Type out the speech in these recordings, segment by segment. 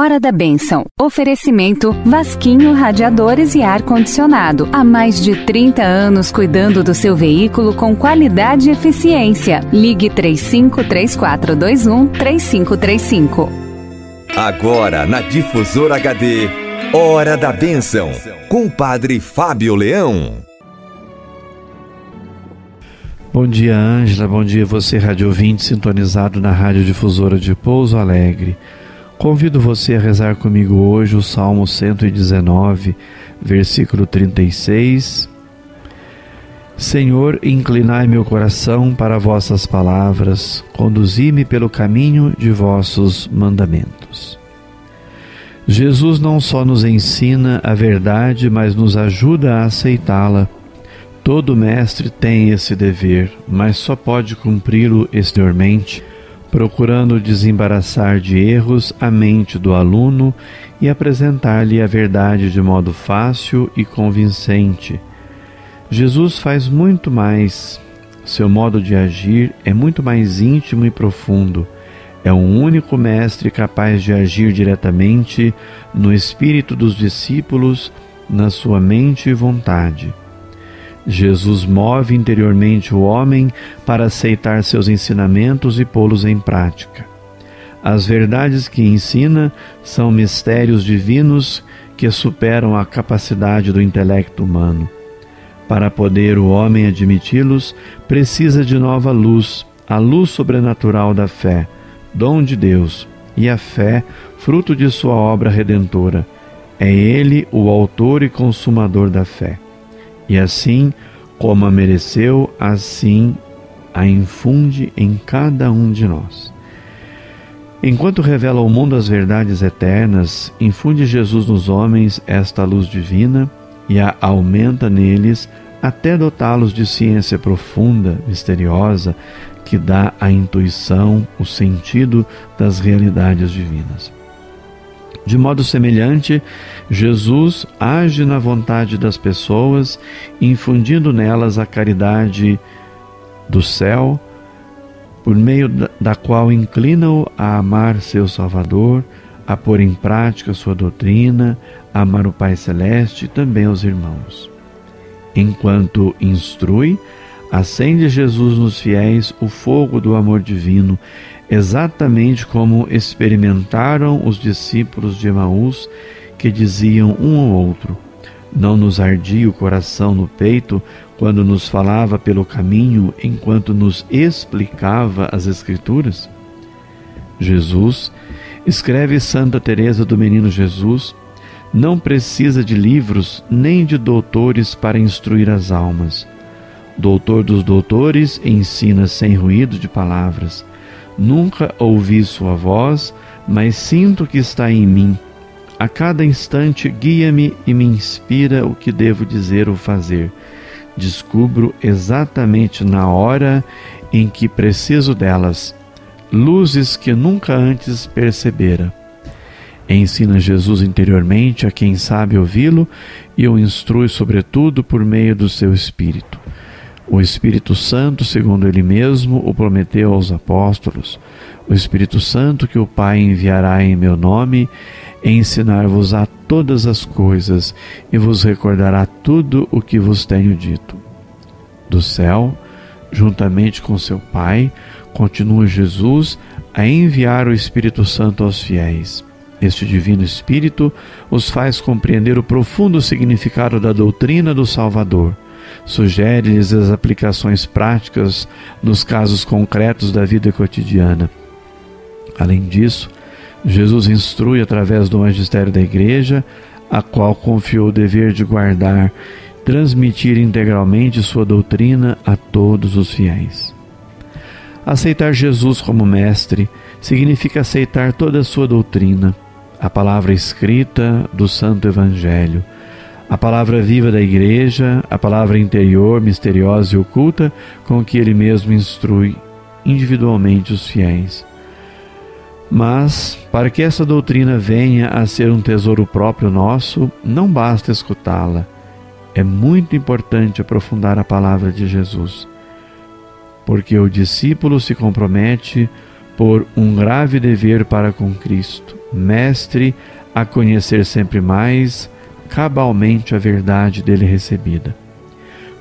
Hora da Bênção. Oferecimento Vasquinho Radiadores e Ar Condicionado. Há mais de 30 anos cuidando do seu veículo com qualidade e eficiência. Ligue 353421 3535. Agora na Difusora HD. Hora da Bênção. Com o Padre Fábio Leão. Bom dia, Ângela. Bom dia, você, rádio ouvinte, sintonizado na Rádio Difusora de Pouso Alegre. Convido você a rezar comigo hoje o Salmo 119, versículo 36. Senhor, inclinai meu coração para vossas palavras, conduzi-me pelo caminho de vossos mandamentos. Jesus não só nos ensina a verdade, mas nos ajuda a aceitá-la. Todo mestre tem esse dever, mas só pode cumpri-lo exteriormente procurando desembaraçar de erros a mente do aluno e apresentar-lhe a verdade de modo fácil e convincente. Jesus faz muito mais. Seu modo de agir é muito mais íntimo e profundo. É um único mestre capaz de agir diretamente no espírito dos discípulos, na sua mente e vontade. Jesus move interiormente o homem para aceitar seus ensinamentos e pô-los em prática. As verdades que ensina são mistérios divinos que superam a capacidade do intelecto humano. Para poder o homem admiti-los, precisa de nova luz, a luz sobrenatural da fé, dom de Deus, e a fé, fruto de sua obra redentora. É ele o autor e consumador da fé e assim como a mereceu, assim a infunde em cada um de nós. Enquanto revela ao mundo as verdades eternas, infunde Jesus nos homens esta luz divina e a aumenta neles até dotá-los de ciência profunda, misteriosa, que dá a intuição, o sentido das realidades divinas. De modo semelhante, Jesus age na vontade das pessoas, infundindo nelas a caridade do céu, por meio da qual inclina-o a amar seu Salvador, a pôr em prática sua doutrina, a amar o Pai Celeste e também os irmãos. Enquanto instrui, acende Jesus nos fiéis o fogo do amor divino, exatamente como experimentaram os discípulos de Emaús, que diziam um ao outro: Não nos ardia o coração no peito quando nos falava pelo caminho enquanto nos explicava as Escrituras? Jesus, escreve Santa Teresa do Menino Jesus, não precisa de livros nem de doutores para instruir as almas. Doutor dos doutores ensina sem ruído de palavras Nunca ouvi sua voz, mas sinto que está em mim. A cada instante guia-me e me inspira o que devo dizer ou fazer. Descubro exatamente na hora em que preciso delas, luzes que nunca antes percebera. Ensina Jesus interiormente a quem sabe ouvi-lo e o instrui, sobretudo, por meio do seu Espírito. O Espírito Santo, segundo ele mesmo, o prometeu aos apóstolos. O Espírito Santo que o Pai enviará em meu nome, ensinar-vos a todas as coisas e vos recordará tudo o que vos tenho dito. Do céu, juntamente com seu Pai, continua Jesus a enviar o Espírito Santo aos fiéis. Este Divino Espírito os faz compreender o profundo significado da doutrina do Salvador sugere-lhes as aplicações práticas nos casos concretos da vida cotidiana. Além disso, Jesus instrui através do magistério da Igreja, a qual confiou o dever de guardar, transmitir integralmente sua doutrina a todos os fiéis. Aceitar Jesus como Mestre significa aceitar toda a sua doutrina, a palavra escrita do Santo Evangelho a palavra viva da Igreja, a palavra interior, misteriosa e oculta, com que ele mesmo instrui individualmente os fiéis. Mas, para que essa doutrina venha a ser um tesouro próprio nosso, não basta escutá-la. É muito importante aprofundar a palavra de Jesus, porque o discípulo se compromete por um grave dever para com Cristo, mestre a conhecer sempre mais cabalmente a verdade dele recebida.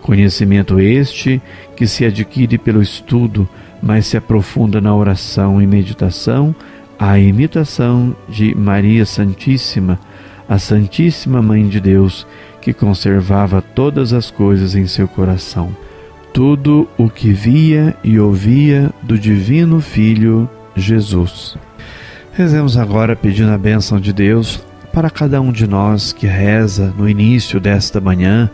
Conhecimento este que se adquire pelo estudo, mas se aprofunda na oração e meditação, a imitação de Maria Santíssima, a Santíssima Mãe de Deus, que conservava todas as coisas em seu coração, tudo o que via e ouvia do Divino Filho Jesus. Rezemos agora pedindo a bênção de Deus para cada um de nós que reza no início desta manhã,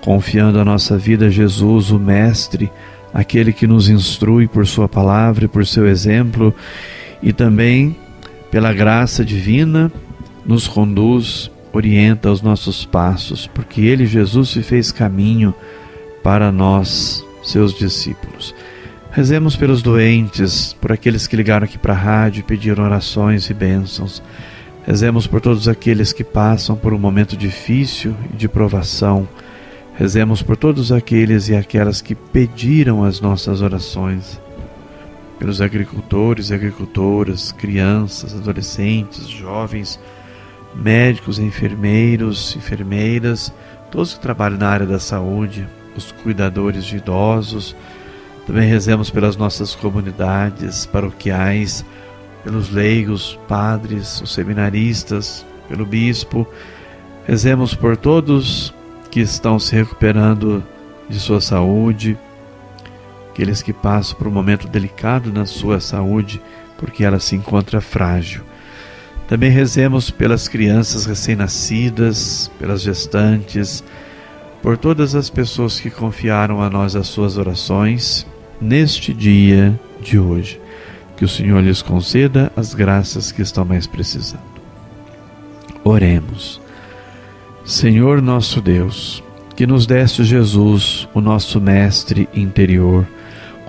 confiando a nossa vida a Jesus, o Mestre, aquele que nos instrui por Sua palavra e por seu exemplo, e também pela graça divina, nos conduz, orienta os nossos passos, porque Ele, Jesus, se fez caminho para nós, seus discípulos. Rezemos pelos doentes, por aqueles que ligaram aqui para a rádio e pediram orações e bênçãos. Rezemos por todos aqueles que passam por um momento difícil e de provação. Rezemos por todos aqueles e aquelas que pediram as nossas orações. Pelos agricultores e agricultoras, crianças, adolescentes, jovens, médicos, enfermeiros, enfermeiras, todos que trabalham na área da saúde, os cuidadores de idosos. Também rezemos pelas nossas comunidades paroquiais pelos leigos, padres, os seminaristas, pelo bispo. Rezemos por todos que estão se recuperando de sua saúde, aqueles que passam por um momento delicado na sua saúde, porque ela se encontra frágil. Também rezemos pelas crianças recém-nascidas, pelas gestantes, por todas as pessoas que confiaram a nós as suas orações neste dia de hoje. Que o Senhor lhes conceda as graças que estão mais precisando. Oremos. Senhor nosso Deus, que nos deste Jesus, o nosso Mestre interior,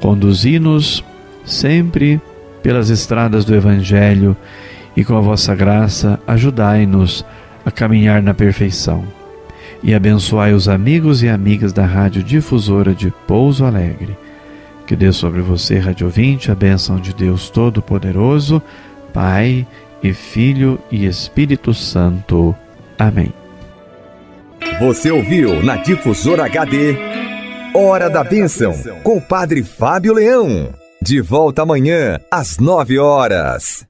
conduzi-nos sempre pelas estradas do Evangelho e com a vossa graça ajudai-nos a caminhar na perfeição. E abençoai os amigos e amigas da Rádio Difusora de Pouso Alegre que dê sobre você, Rádio Ouvinte, a bênção de Deus Todo-Poderoso, Pai e Filho e Espírito Santo. Amém. Você ouviu na Difusora HD Hora da Bênção, com o Padre Fábio Leão. De volta amanhã, às nove horas.